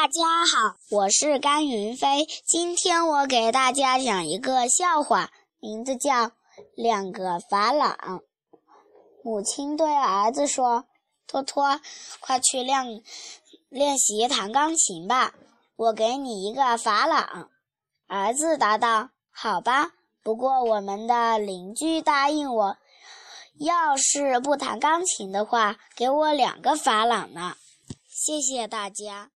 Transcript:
大家好我是甘云飞今天我给大家讲一个笑话名字叫两个法朗母亲对儿子说托托快去练练习弹钢琴吧我给你一个法朗儿子答道好吧不过我们的邻居答应我要是不弹钢琴的话给我两个法朗呢。谢谢大家。